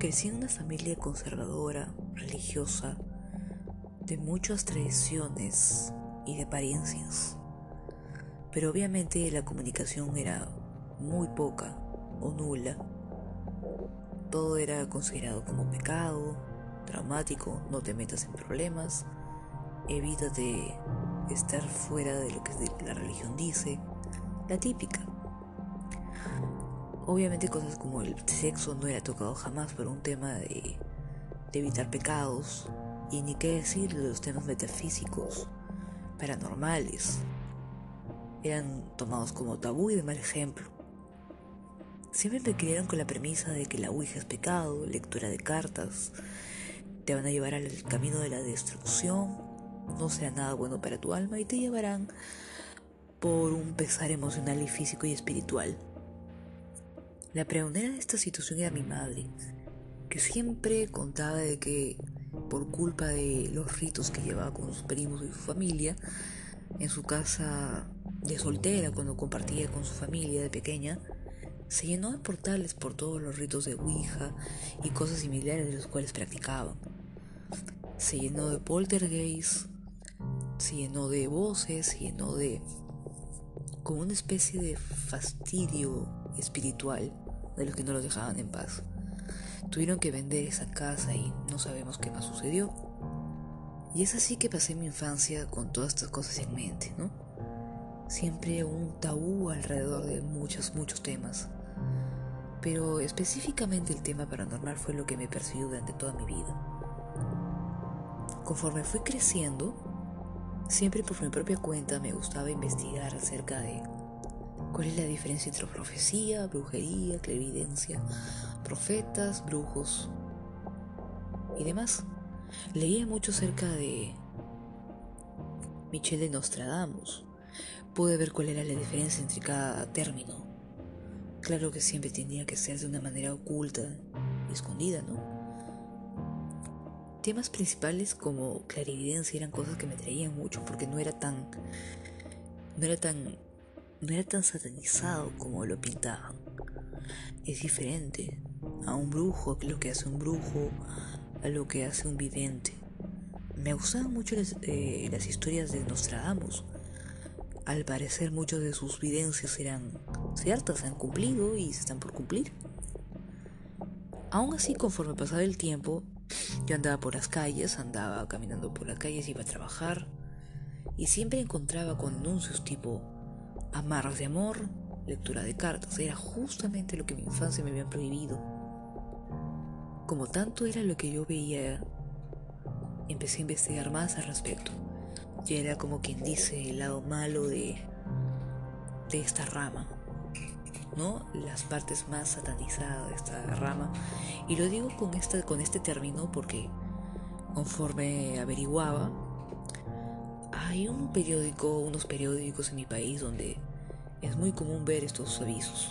Crecí en una familia conservadora, religiosa, de muchas tradiciones y de apariencias. Pero obviamente la comunicación era muy poca o nula. Todo era considerado como pecado, traumático, no te metas en problemas, evítate estar fuera de lo que la religión dice, la típica. Obviamente cosas como el sexo no era tocado jamás por un tema de, evitar pecados y ni qué decir de los temas metafísicos, paranormales. Eran tomados como tabú y de mal ejemplo. Siempre me criaron con la premisa de que la Ouija es pecado, lectura de cartas, te van a llevar al camino de la destrucción, no será nada bueno para tu alma y te llevarán por un pesar emocional y físico y espiritual. La pregonera de esta situación era mi madre, que siempre contaba de que por culpa de los ritos que llevaba con sus primos y su familia, en su casa de soltera, cuando compartía con su familia de pequeña, se llenó de portales por todos los ritos de Ouija y cosas similares de los cuales practicaban. Se llenó de poltergeist, se llenó de voces, se llenó de como una especie de fastidio espiritual de los que no los dejaban en paz. Tuvieron que vender esa casa y no sabemos qué más sucedió. Y es así que pasé mi infancia con todas estas cosas en mente, ¿no? Siempre un tabú alrededor de muchos, muchos temas. Pero específicamente el tema paranormal fue lo que me persiguió durante toda mi vida. Conforme fui creciendo, siempre por mi propia cuenta me gustaba investigar acerca de cuál es la diferencia entre profecía, brujería, clarividencia, profetas, brujos y demás. Leía mucho acerca de Michel de Nostradamus. Pude ver cuál era la diferencia entre cada término. Claro que siempre tenía que ser de una manera oculta y escondida, ¿no? Temas principales como clarividencia eran cosas que me traían mucho porque no era tan no era tan no era tan satanizado como lo pintaban. Es diferente a un brujo, a lo que hace un brujo, a lo que hace un vidente. Me gustaban mucho las, eh, historias de Nostradamus. Al parecer muchas de sus videncias eran ciertas, se han cumplido y se están por cumplir. Aún así, conforme pasaba el tiempo, yo andaba por las calles, andaba caminando por las calles, iba a trabajar y siempre encontraba con anuncios tipo amarras de amor, lectura de cartas. Era justamente lo que mi infancia me había prohibido. Como tanto era lo que yo veía, empecé a investigar más al respecto. Ya era como quien dice el lado malo de, de esta rama. ¿no? Las partes más satanizadas de esta rama. Y lo digo con, esta, con este término porque conforme averiguaba, hay un periódico, unos periódicos en mi país donde es muy común ver estos avisos.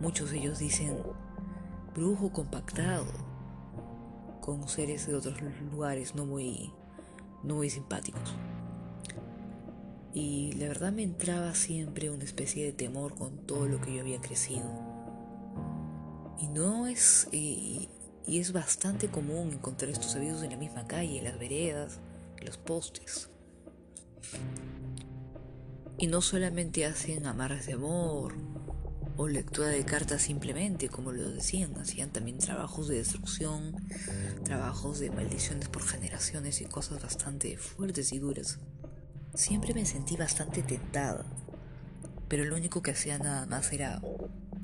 Muchos de ellos dicen brujo compactado con seres de otros lugares no muy no muy simpáticos. Y la verdad me entraba siempre una especie de temor con todo lo que yo había crecido. Y no es y, y es bastante común encontrar estos avisos en la misma calle, en las veredas, en los postes. Y no solamente hacen amarras de amor o lectura de cartas simplemente, como lo decían, hacían también trabajos de destrucción, trabajos de maldiciones por generaciones y cosas bastante fuertes y duras. Siempre me sentí bastante tentada, pero lo único que hacía nada más era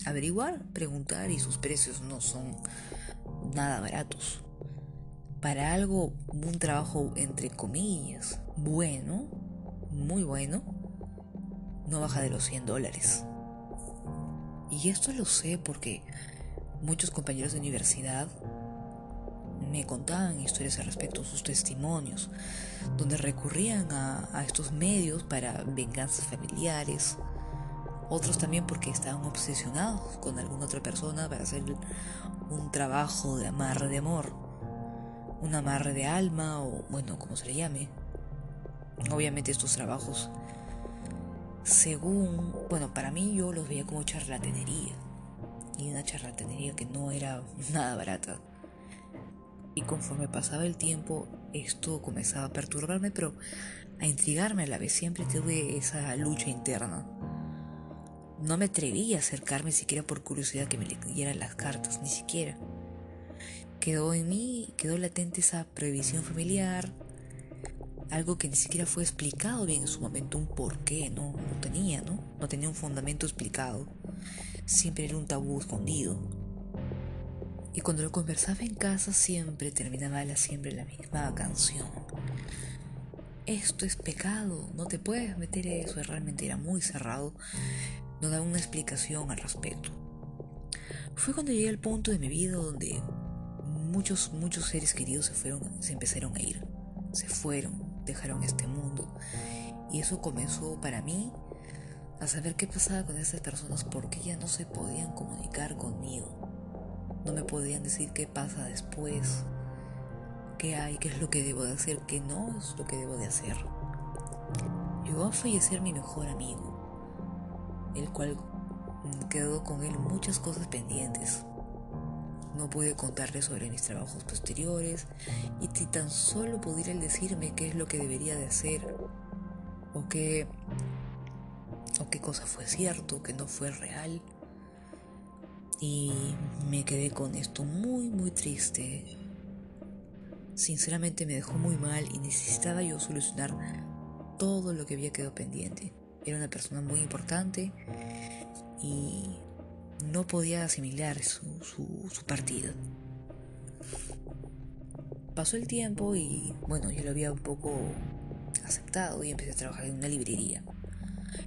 averiguar, preguntar y sus precios no son nada baratos. Para algo, un trabajo entre comillas, bueno, muy bueno, no baja de los 100 dólares. Y esto lo sé porque muchos compañeros de universidad me contaban historias al respecto, sus testimonios, donde recurrían a, estos medios para venganzas familiares, otros también porque estaban obsesionados con alguna otra persona para hacer un trabajo de amarre de amor, un amarre de alma o bueno, como se le llame. Obviamente estos trabajos según, bueno, para mí yo los veía como charlatanería. y una charlatanería que no era nada barata. Y conforme pasaba el tiempo, esto comenzaba a perturbarme, pero a intrigarme a la vez. Siempre tuve esa lucha interna. No me atreví a acercarme siquiera por curiosidad que me leyeran las cartas, ni siquiera. Quedó en mí, quedó latente esa previsión familiar, algo que ni siquiera fue explicado bien en su momento, un porqué, no, no tenía, ¿no? No tenía un fundamento explicado. Siempre era un tabú escondido. Y cuando lo conversaba en casa siempre terminaba la, siempre la misma canción. Esto es pecado, no te puedes meter eso, realmente era muy cerrado, no daba una explicación al respecto. Fue cuando llegué al punto de mi vida donde muchos, muchos seres queridos se fueron, se empezaron a ir, se fueron, dejaron este mundo. Y eso comenzó para mí a saber qué pasaba con esas personas porque ya no se podían comunicar conmigo. No me podían decir qué pasa después, qué hay, qué es lo que debo de hacer, qué no es lo que debo de hacer. Llegó a fallecer mi mejor amigo, el cual quedó con él muchas cosas pendientes. No pude contarle sobre mis trabajos posteriores y si tan solo pudiera decirme qué es lo que debería de hacer o qué o qué cosa fue cierto, que no fue real. Y me quedé con esto muy muy triste. Sinceramente me dejó muy mal y necesitaba yo solucionar todo lo que había quedado pendiente. Era una persona muy importante y no podía asimilar su, su, partida. Pasó el tiempo y bueno, yo lo había un poco aceptado y empecé a trabajar en una librería.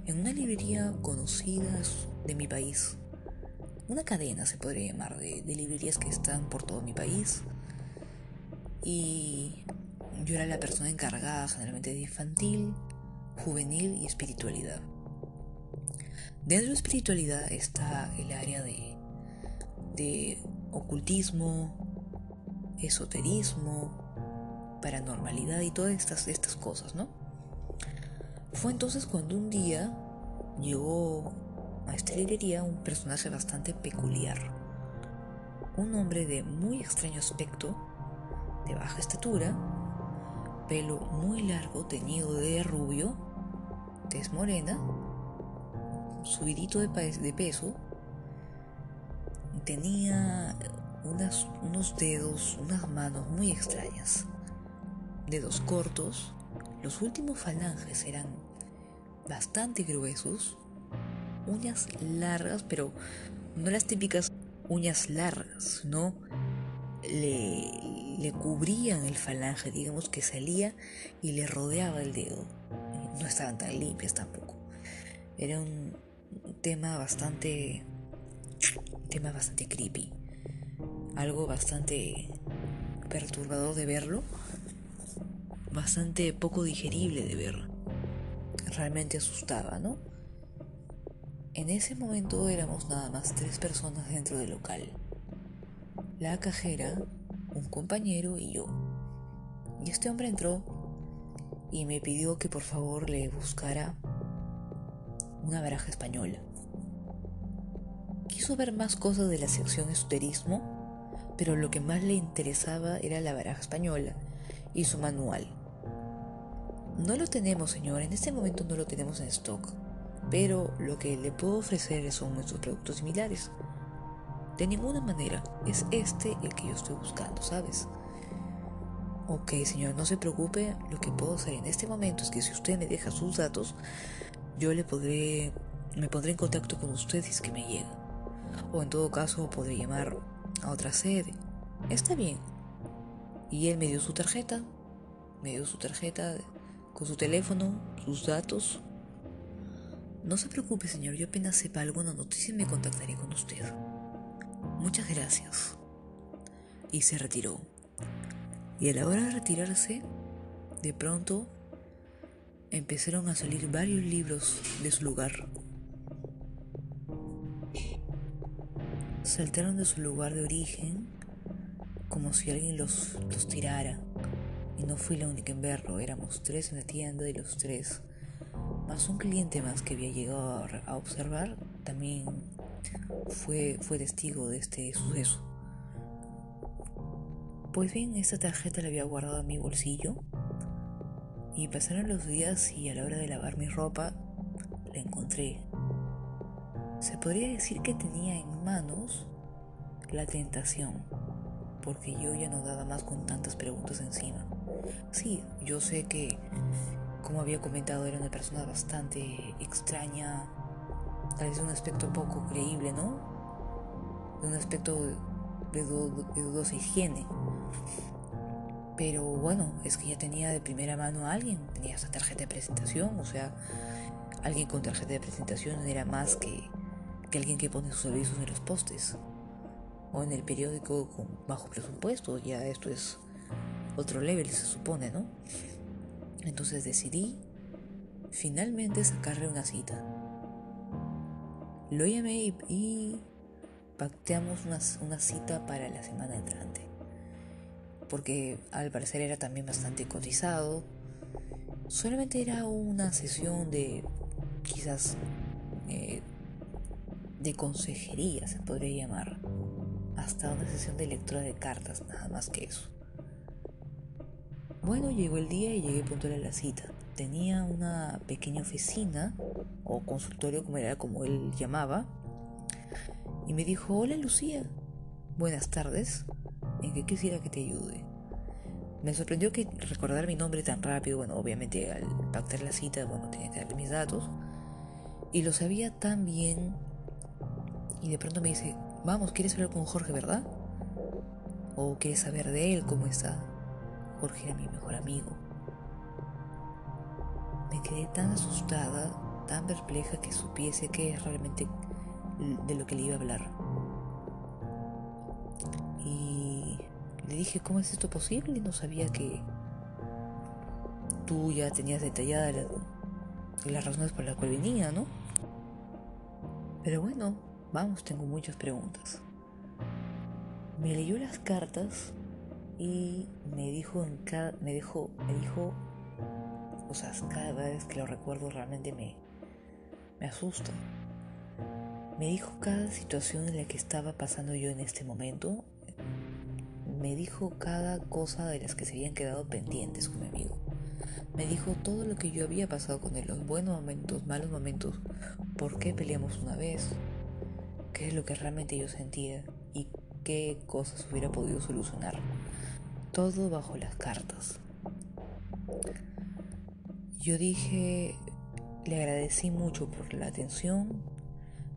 En una librería conocida de mi país. Una cadena se podría llamar de, de librerías que están por todo mi país. Y yo era la persona encargada generalmente de infantil, juvenil y espiritualidad. Dentro de la espiritualidad está el área de, de ocultismo, esoterismo, paranormalidad y todas estas, estas cosas, ¿no? Fue entonces cuando un día llegó a esta librería un personaje bastante peculiar. Un hombre de muy extraño aspecto, de baja estatura, pelo muy largo teñido de rubio, tez morena subidito de, de peso, tenía unos dedos, unas manos muy extrañas. Dedos cortos, los últimos falanges eran bastante gruesos, uñas largas, pero no las típicas uñas largas, ¿no? Le, le cubrían el falange, digamos que salía y le rodeaba el dedo. No estaban tan limpias tampoco. Era un, tema bastante tema bastante creepy algo bastante perturbador de verlo bastante poco digerible de ver realmente asustaba no en ese momento éramos nada más tres personas dentro del local la cajera un compañero y yo. Y este hombre entró y me pidió que por favor le buscara una baraja española. Quiso ver más cosas de la sección esoterismo, pero lo que más le interesaba era la baraja española y su manual. No lo tenemos, señor, en este momento no lo tenemos en stock, pero lo que le puedo ofrecer son nuestros productos similares. De ninguna manera es este el que yo estoy buscando, ¿sabes? Ok, señor, no se preocupe, lo que puedo hacer en este momento es que si usted me deja sus datos, yo le podré, me pondré en contacto con usted si es que me llega. O en todo caso podré llamar a otra sede. Está bien. Y él me dio su tarjeta, me dio su tarjeta con su teléfono, sus datos. No se preocupe, señor, yo apenas sepa alguna noticia y me contactaré con usted. Muchas gracias. Y se retiró. Y a la hora de retirarse, de pronto empezaron a salir varios libros de su lugar. Saltaron de su lugar de origen como si alguien los, los tirara. Y no fui la única en verlo, éramos tres en la tienda y los tres más un cliente más que había llegado a observar también fue, fue testigo de este suceso. Pues bien, esta tarjeta la había guardado en mi bolsillo y pasaron los días y a la hora de lavar mi ropa la encontré. Se podría decir que tenía en manos la tentación, porque yo ya no daba más con tantas preguntas encima. Sí, yo sé que, como había comentado, era una persona bastante extraña, tal vez de un aspecto poco creíble, ¿no? De un aspecto de, dudosa higiene. Pero bueno, es que ya tenía de primera mano a alguien, tenía esa tarjeta de presentación, o sea, alguien con tarjeta de presentación era más que, alguien que pone sus avisos en los postes o en el periódico con bajo presupuesto, ya esto es otro level se supone, ¿no? Entonces decidí finalmente sacarle una cita. Lo llamé y, pacteamos una, una cita para la semana entrante. Porque al parecer era también bastante cotizado. Solamente era una sesión de quizás eh, de consejería, se podría llamar. Hasta una sesión de lectura de cartas, nada más que eso. Bueno, llegó el día y llegué puntual a la cita. Tenía una pequeña oficina o consultorio, como era como él llamaba, y me dijo: Hola Lucía, buenas tardes. ¿En qué quisiera que te ayude? Me sorprendió que recordar mi nombre tan rápido. Bueno, obviamente al pactar la cita, bueno, tenía que darle mis datos. Y lo sabía tan bien. Y de pronto me dice: Vamos, ¿quieres hablar con Jorge, verdad? ¿O quieres saber de él cómo está? Jorge mi mejor amigo. Me quedé tan asustada, tan perpleja que supiese que es realmente de lo que le iba a hablar. Le dije, ¿cómo es esto posible? No sabía que tú ya tenías detallada las razones por las cuales venía, ¿no? Pero bueno, vamos, tengo muchas preguntas. Me leyó las cartas y me dijo en cada, me dijo, me dijo, o sea, cada vez que lo recuerdo realmente me, me asusta. Me dijo cada situación en la que estaba pasando yo en este momento. Me dijo cada cosa de las que se habían quedado pendientes con mi amigo. Me dijo todo lo que yo había pasado con él, los buenos momentos, malos momentos, por qué peleamos una vez, qué es lo que realmente yo sentía y qué cosas hubiera podido solucionar todo bajo las cartas. Yo dije, le agradecí mucho por la atención,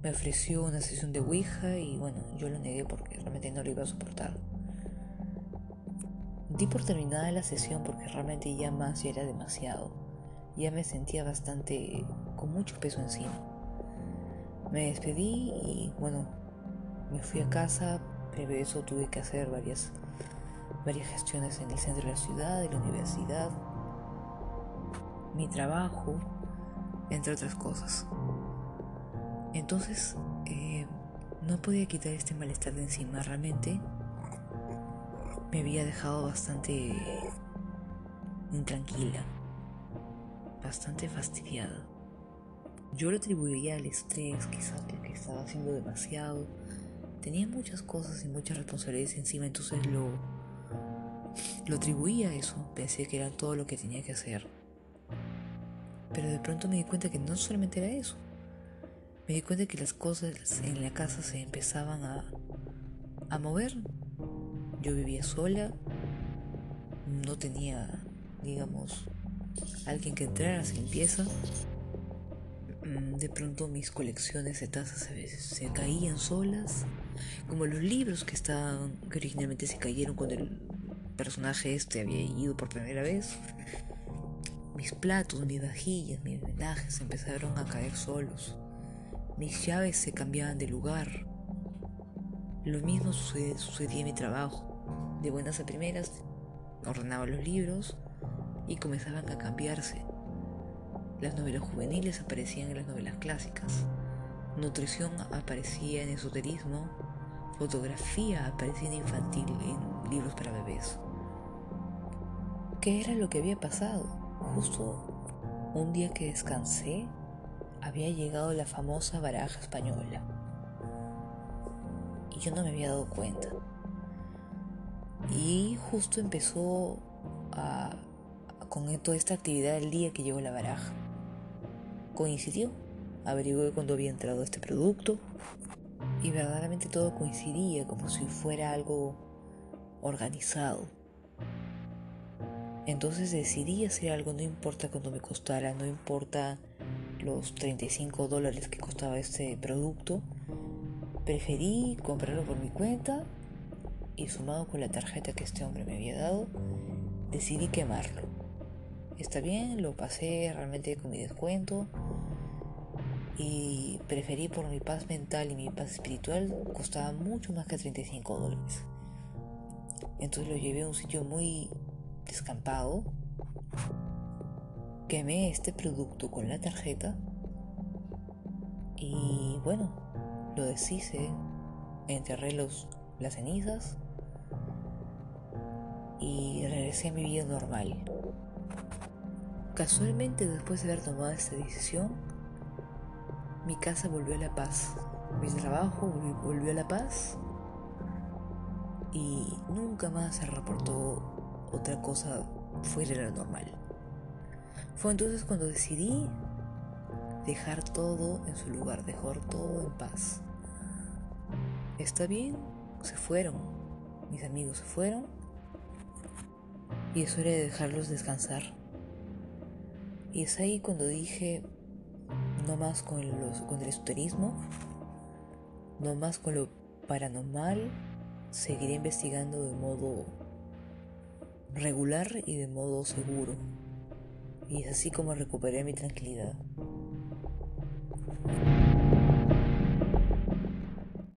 me ofreció una sesión de Ouija y bueno, yo lo negué porque realmente no lo iba a soportar. Di por terminada la sesión porque realmente ya más ya era demasiado. Ya me sentía bastante con mucho peso encima. Me despedí y bueno, me fui a casa, pero eso tuve que hacer varias varias gestiones en el centro de la ciudad, de la universidad, mi trabajo, entre otras cosas. Entonces, eh, no podía quitar este malestar de encima. Realmente me había dejado bastante intranquila, bastante fastidiada. Yo lo atribuiría al estrés, quizás porque estaba haciendo demasiado. Tenía muchas cosas y muchas responsabilidades encima, entonces lo lo atribuía a eso, pensé que era todo lo que tenía que hacer. Pero de pronto me di cuenta que no solamente era eso. Me di cuenta que las cosas en la casa se empezaban a, a mover. Yo vivía sola, no tenía, digamos, alguien que entrara sin limpieza. Mm, de pronto mis colecciones de tazas a se caían solas, como los libros que estaban, que originalmente se cayeron con el personaje este había ido por primera vez, mis platos, mis vajillas, mis vendajes empezaron a caer solos. Mis llaves se cambiaban de lugar. Lo mismo sucedía, en mi trabajo. De buenas a primeras, ordenaba los libros y comenzaban a cambiarse. Las novelas juveniles aparecían en las novelas clásicas. Nutrición aparecía en esoterismo. Fotografía aparecía en infantil, en libros para bebés qué era lo que había pasado. Justo Un día que descansé, había llegado la famosa baraja española. Y yo no me había dado cuenta. Y justo empezó a, con toda esta actividad el día que llegó la baraja. Coincidió. Averigué cuándo había entrado este producto. Y verdaderamente todo coincidía como si fuera algo organizado. Entonces decidí hacer algo, no importa cuánto me costara, no importa los 35 dólares que costaba este producto. Preferí comprarlo por mi cuenta y sumado con la tarjeta que este hombre me había dado, decidí quemarlo. Está bien, lo pasé realmente con mi descuento y preferí por mi paz mental y mi paz espiritual, costaba mucho más que 35 dólares. Entonces lo llevé a un sitio muy descampado, quemé este producto con la tarjeta y bueno, lo deshice, enterré los, las cenizas y regresé a mi vida normal. Casualmente después de haber tomado esta decisión, mi casa volvió a la paz, mi trabajo volvió a la paz y nunca más se reportó otra cosa fuera de lo normal. Fue entonces cuando decidí dejar todo en su lugar, dejar todo en paz. Está bien, se fueron, mis amigos se fueron y es hora de dejarlos descansar. Y es ahí cuando dije, no más con, los, con el esoterismo, no más con lo paranormal, seguiré investigando de modo regular y de modo seguro. Y es así como recuperé mi tranquilidad.